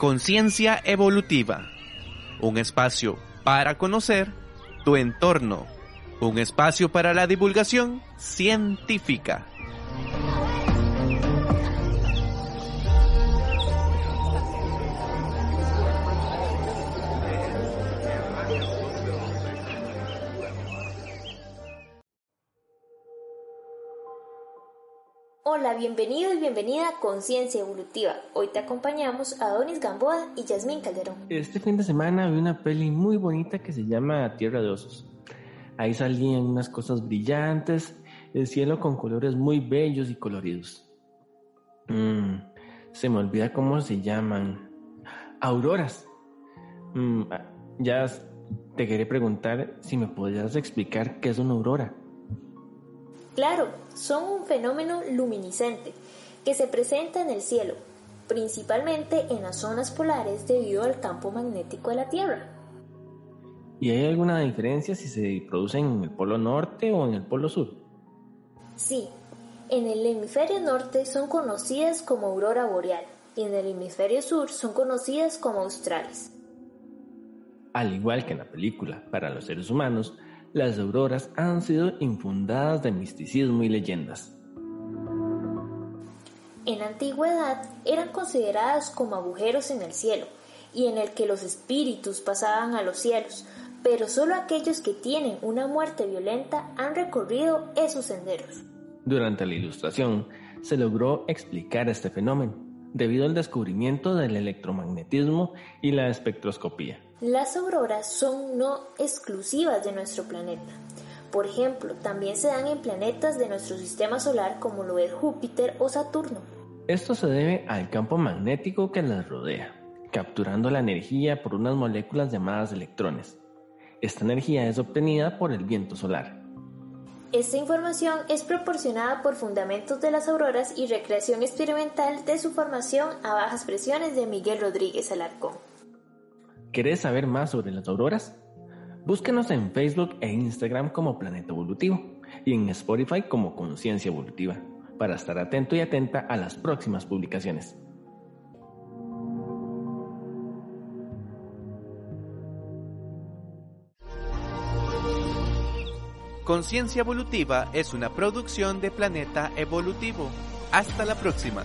Conciencia Evolutiva, un espacio para conocer tu entorno, un espacio para la divulgación científica. Hola, bienvenido y bienvenida a Conciencia Evolutiva. Hoy te acompañamos a Donis Gamboa y Yasmín Calderón. Este fin de semana vi una peli muy bonita que se llama Tierra de Osos. Ahí salían unas cosas brillantes, el cielo con colores muy bellos y coloridos. Mm, se me olvida cómo se llaman. Auroras. Mm, ya te quería preguntar si me podrías explicar qué es una aurora. Claro, son un fenómeno luminiscente que se presenta en el cielo, principalmente en las zonas polares debido al campo magnético de la Tierra. ¿Y hay alguna diferencia si se producen en el polo norte o en el polo sur? Sí, en el hemisferio norte son conocidas como aurora boreal y en el hemisferio sur son conocidas como australes. Al igual que en la película, para los seres humanos, las auroras han sido infundadas de misticismo y leyendas. En la antigüedad eran consideradas como agujeros en el cielo y en el que los espíritus pasaban a los cielos, pero solo aquellos que tienen una muerte violenta han recorrido esos senderos. Durante la Ilustración se logró explicar este fenómeno debido al descubrimiento del electromagnetismo y la espectroscopía. Las auroras son no exclusivas de nuestro planeta. Por ejemplo, también se dan en planetas de nuestro sistema solar como lo es Júpiter o Saturno. Esto se debe al campo magnético que las rodea, capturando la energía por unas moléculas llamadas electrones. Esta energía es obtenida por el viento solar. Esta información es proporcionada por Fundamentos de las Auroras y Recreación Experimental de su formación a bajas presiones de Miguel Rodríguez Alarcón. ¿Querés saber más sobre las auroras? Búsquenos en Facebook e Instagram como Planeta Evolutivo y en Spotify como Conciencia Evolutiva para estar atento y atenta a las próximas publicaciones. Conciencia Evolutiva es una producción de Planeta Evolutivo. Hasta la próxima.